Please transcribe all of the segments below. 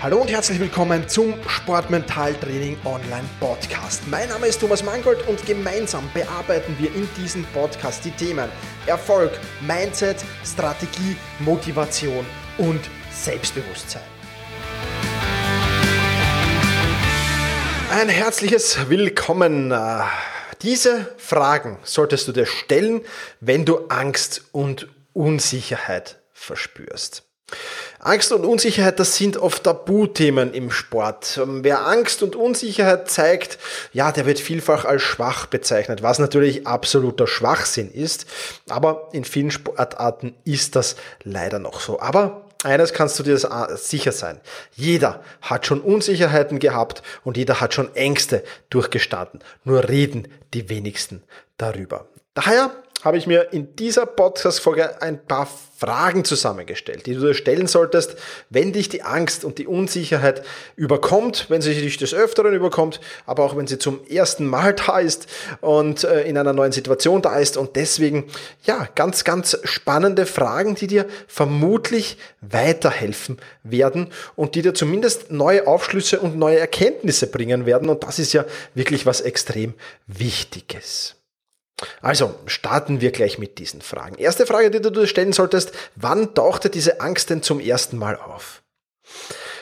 Hallo und herzlich willkommen zum Sportmentaltraining Online Podcast. Mein Name ist Thomas Mangold und gemeinsam bearbeiten wir in diesem Podcast die Themen Erfolg, Mindset, Strategie, Motivation und Selbstbewusstsein. Ein herzliches Willkommen. Diese Fragen solltest du dir stellen, wenn du Angst und Unsicherheit verspürst. Angst und Unsicherheit, das sind oft Tabuthemen im Sport. Ähm, wer Angst und Unsicherheit zeigt, ja, der wird vielfach als schwach bezeichnet, was natürlich absoluter Schwachsinn ist. Aber in vielen Sportarten ist das leider noch so. Aber eines kannst du dir sicher sein. Jeder hat schon Unsicherheiten gehabt und jeder hat schon Ängste durchgestanden. Nur reden die wenigsten darüber. Daher habe ich mir in dieser Podcast-Folge ein paar Fragen zusammengestellt, die du dir stellen solltest, wenn dich die Angst und die Unsicherheit überkommt, wenn sie dich des Öfteren überkommt, aber auch wenn sie zum ersten Mal da ist und äh, in einer neuen Situation da ist und deswegen, ja, ganz, ganz spannende Fragen, die dir vermutlich weiterhelfen werden und die dir zumindest neue Aufschlüsse und neue Erkenntnisse bringen werden und das ist ja wirklich was extrem Wichtiges. Also starten wir gleich mit diesen Fragen. Erste Frage, die du dir stellen solltest, wann tauchte diese Angst denn zum ersten Mal auf?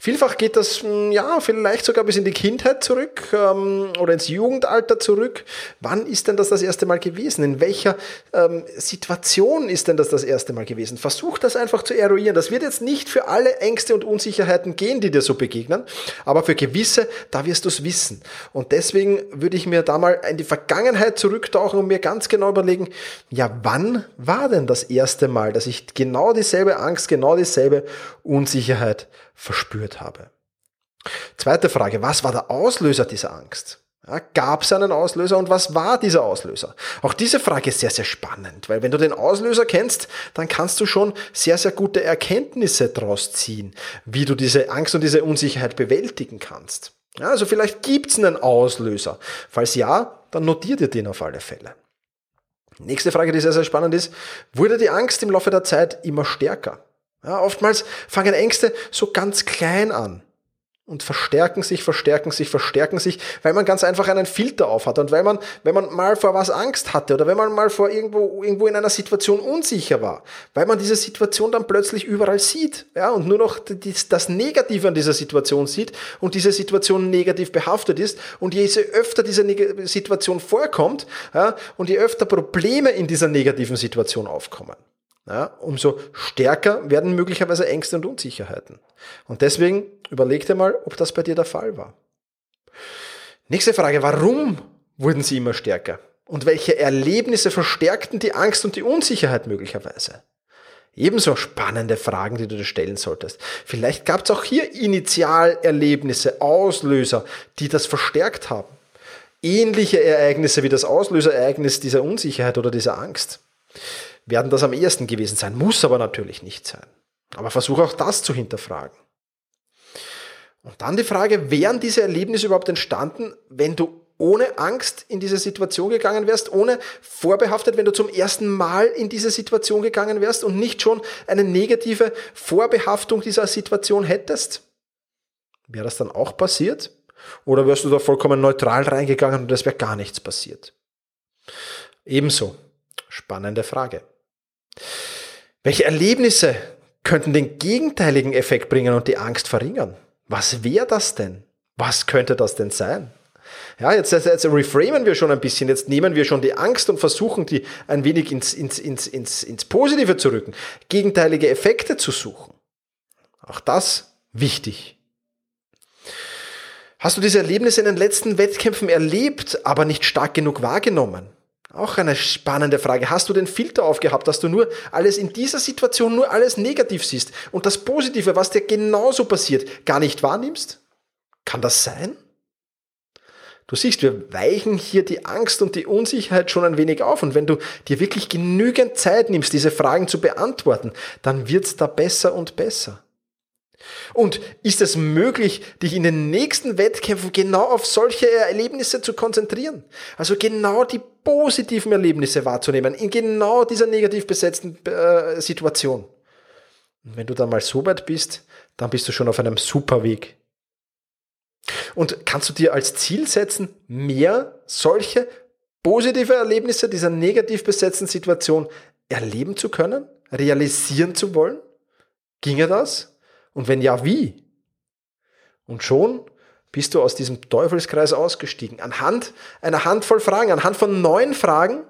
Vielfach geht das, hm, ja, vielleicht sogar bis in die Kindheit zurück ähm, oder ins Jugendalter zurück. Wann ist denn das das erste Mal gewesen? In welcher ähm, Situation ist denn das das erste Mal gewesen? Versuch das einfach zu eruieren. Das wird jetzt nicht für alle Ängste und Unsicherheiten gehen, die dir so begegnen, aber für gewisse, da wirst du es wissen. Und deswegen würde ich mir da mal in die Vergangenheit zurücktauchen und mir ganz genau überlegen, ja, wann war denn das erste Mal, dass ich genau dieselbe Angst, genau dieselbe Unsicherheit verspürt habe. Zweite Frage, was war der Auslöser dieser Angst? Ja, Gab es einen Auslöser und was war dieser Auslöser? Auch diese Frage ist sehr, sehr spannend, weil wenn du den Auslöser kennst, dann kannst du schon sehr, sehr gute Erkenntnisse daraus ziehen, wie du diese Angst und diese Unsicherheit bewältigen kannst. Ja, also vielleicht gibt es einen Auslöser. Falls ja, dann notiert ihr den auf alle Fälle. Nächste Frage, die sehr, sehr spannend ist, wurde die Angst im Laufe der Zeit immer stärker? Ja, oftmals fangen Ängste so ganz klein an und verstärken sich, verstärken sich, verstärken sich, weil man ganz einfach einen Filter aufhat und weil man, wenn man mal vor was Angst hatte oder wenn man mal vor irgendwo, irgendwo in einer Situation unsicher war, weil man diese Situation dann plötzlich überall sieht, ja, und nur noch das Negative an dieser Situation sieht und diese Situation negativ behaftet ist und je öfter diese Situation vorkommt, ja, und je öfter Probleme in dieser negativen Situation aufkommen, ja, umso stärker werden möglicherweise Ängste und Unsicherheiten. Und deswegen überleg dir mal, ob das bei dir der Fall war. Nächste Frage, warum wurden sie immer stärker? Und welche Erlebnisse verstärkten die Angst und die Unsicherheit möglicherweise? Ebenso spannende Fragen, die du dir stellen solltest. Vielleicht gab es auch hier Initialerlebnisse, Auslöser, die das verstärkt haben. Ähnliche Ereignisse wie das Auslöserereignis dieser Unsicherheit oder dieser Angst werden das am ehesten gewesen sein, muss aber natürlich nicht sein. Aber versuche auch das zu hinterfragen. Und dann die Frage, wären diese Erlebnisse überhaupt entstanden, wenn du ohne Angst in diese Situation gegangen wärst, ohne vorbehaftet, wenn du zum ersten Mal in diese Situation gegangen wärst und nicht schon eine negative Vorbehaftung dieser Situation hättest? Wäre das dann auch passiert? Oder wärst du da vollkommen neutral reingegangen und es wäre gar nichts passiert? Ebenso. Spannende Frage. Welche Erlebnisse könnten den gegenteiligen Effekt bringen und die Angst verringern? Was wäre das denn? Was könnte das denn sein? Ja, jetzt, jetzt, jetzt reframen wir schon ein bisschen, jetzt nehmen wir schon die Angst und versuchen, die ein wenig ins, ins, ins, ins, ins Positive zu rücken, gegenteilige Effekte zu suchen. Auch das wichtig. Hast du diese Erlebnisse in den letzten Wettkämpfen erlebt, aber nicht stark genug wahrgenommen? Auch eine spannende Frage. Hast du den Filter aufgehabt, dass du nur alles in dieser Situation nur alles negativ siehst und das Positive, was dir genauso passiert, gar nicht wahrnimmst? Kann das sein? Du siehst, wir weichen hier die Angst und die Unsicherheit schon ein wenig auf. Und wenn du dir wirklich genügend Zeit nimmst, diese Fragen zu beantworten, dann wird's da besser und besser. Und ist es möglich, dich in den nächsten Wettkämpfen genau auf solche Erlebnisse zu konzentrieren? Also genau die positiven Erlebnisse wahrzunehmen in genau dieser negativ besetzten äh, Situation. Und wenn du dann mal so weit bist, dann bist du schon auf einem super Weg. Und kannst du dir als Ziel setzen, mehr solche positive Erlebnisse dieser negativ besetzten Situation erleben zu können, realisieren zu wollen? Ginge das? Und wenn ja, wie? Und schon bist du aus diesem Teufelskreis ausgestiegen. Anhand einer Handvoll Fragen, anhand von neun Fragen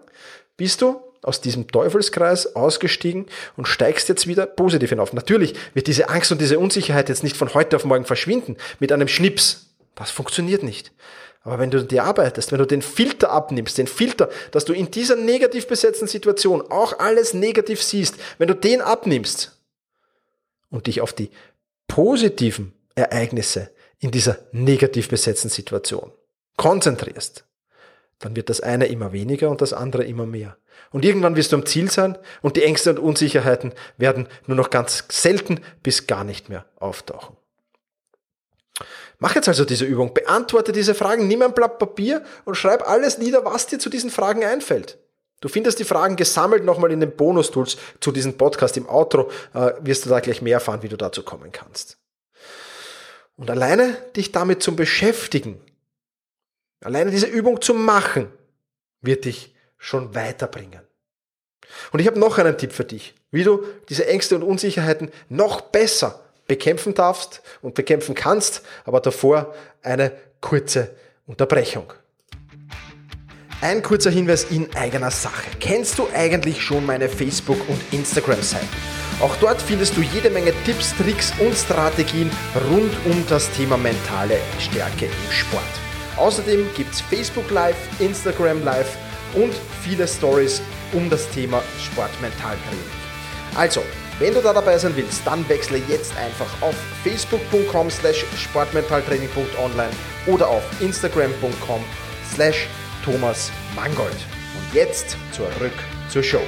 bist du aus diesem Teufelskreis ausgestiegen und steigst jetzt wieder positiv hinauf. Natürlich wird diese Angst und diese Unsicherheit jetzt nicht von heute auf morgen verschwinden mit einem Schnips. Das funktioniert nicht. Aber wenn du dir arbeitest, wenn du den Filter abnimmst, den Filter, dass du in dieser negativ besetzten Situation auch alles negativ siehst, wenn du den abnimmst und dich auf die positiven Ereignisse in dieser negativ besetzten Situation konzentrierst, dann wird das eine immer weniger und das andere immer mehr. Und irgendwann wirst du am Ziel sein und die Ängste und Unsicherheiten werden nur noch ganz selten bis gar nicht mehr auftauchen. Mach jetzt also diese Übung, beantworte diese Fragen, nimm ein Blatt Papier und schreib alles nieder, was dir zu diesen Fragen einfällt. Du findest die Fragen gesammelt nochmal in den Bonus-Tools zu diesem Podcast. Im Outro äh, wirst du da gleich mehr erfahren, wie du dazu kommen kannst. Und alleine dich damit zu beschäftigen, alleine diese Übung zu machen, wird dich schon weiterbringen. Und ich habe noch einen Tipp für dich, wie du diese Ängste und Unsicherheiten noch besser bekämpfen darfst und bekämpfen kannst, aber davor eine kurze Unterbrechung. Ein kurzer Hinweis in eigener Sache. Kennst du eigentlich schon meine Facebook- und Instagram-Seiten? Auch dort findest du jede Menge Tipps, Tricks und Strategien rund um das Thema mentale Stärke im Sport. Außerdem gibt es Facebook Live, Instagram Live und viele Stories um das Thema Sportmentaltraining. Also, wenn du da dabei sein willst, dann wechsle jetzt einfach auf facebook.com slash sportmentaltraining.online oder auf instagram.com slash Thomas Mangold. Und jetzt zurück zur Show.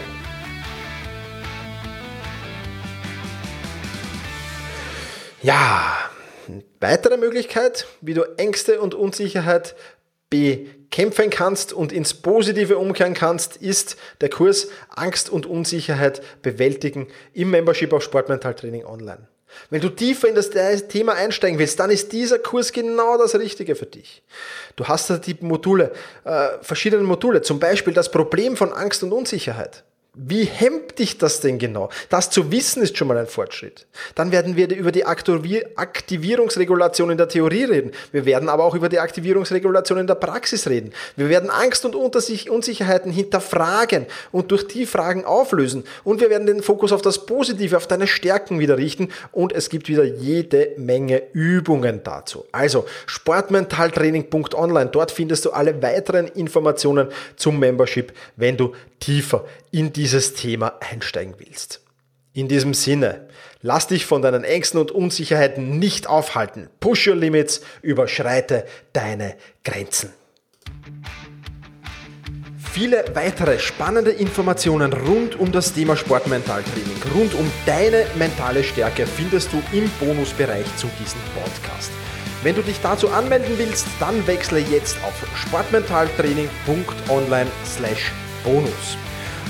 Ja, weitere Möglichkeit, wie du Ängste und Unsicherheit bekämpfen kannst und ins Positive umkehren kannst, ist der Kurs Angst und Unsicherheit bewältigen im Membership auf Sportmentaltraining online. Wenn du tiefer in das Thema einsteigen willst, dann ist dieser Kurs genau das Richtige für dich. Du hast da die Module, äh, verschiedene Module, zum Beispiel das Problem von Angst und Unsicherheit. Wie hemmt dich das denn genau? Das zu wissen ist schon mal ein Fortschritt. Dann werden wir über die Aktivierungsregulation in der Theorie reden. Wir werden aber auch über die Aktivierungsregulation in der Praxis reden. Wir werden Angst und Unsicherheiten hinterfragen und durch die Fragen auflösen. Und wir werden den Fokus auf das Positive, auf deine Stärken wieder richten. Und es gibt wieder jede Menge Übungen dazu. Also sportmentaltraining.online. Dort findest du alle weiteren Informationen zum Membership, wenn du tiefer in dieses Thema einsteigen willst. In diesem Sinne, lass dich von deinen Ängsten und Unsicherheiten nicht aufhalten. Push your limits, überschreite deine Grenzen. Viele weitere spannende Informationen rund um das Thema Sportmentaltraining, rund um deine mentale Stärke findest du im Bonusbereich zu diesem Podcast. Wenn du dich dazu anmelden willst, dann wechsle jetzt auf sportmentaltraining.online/bonus.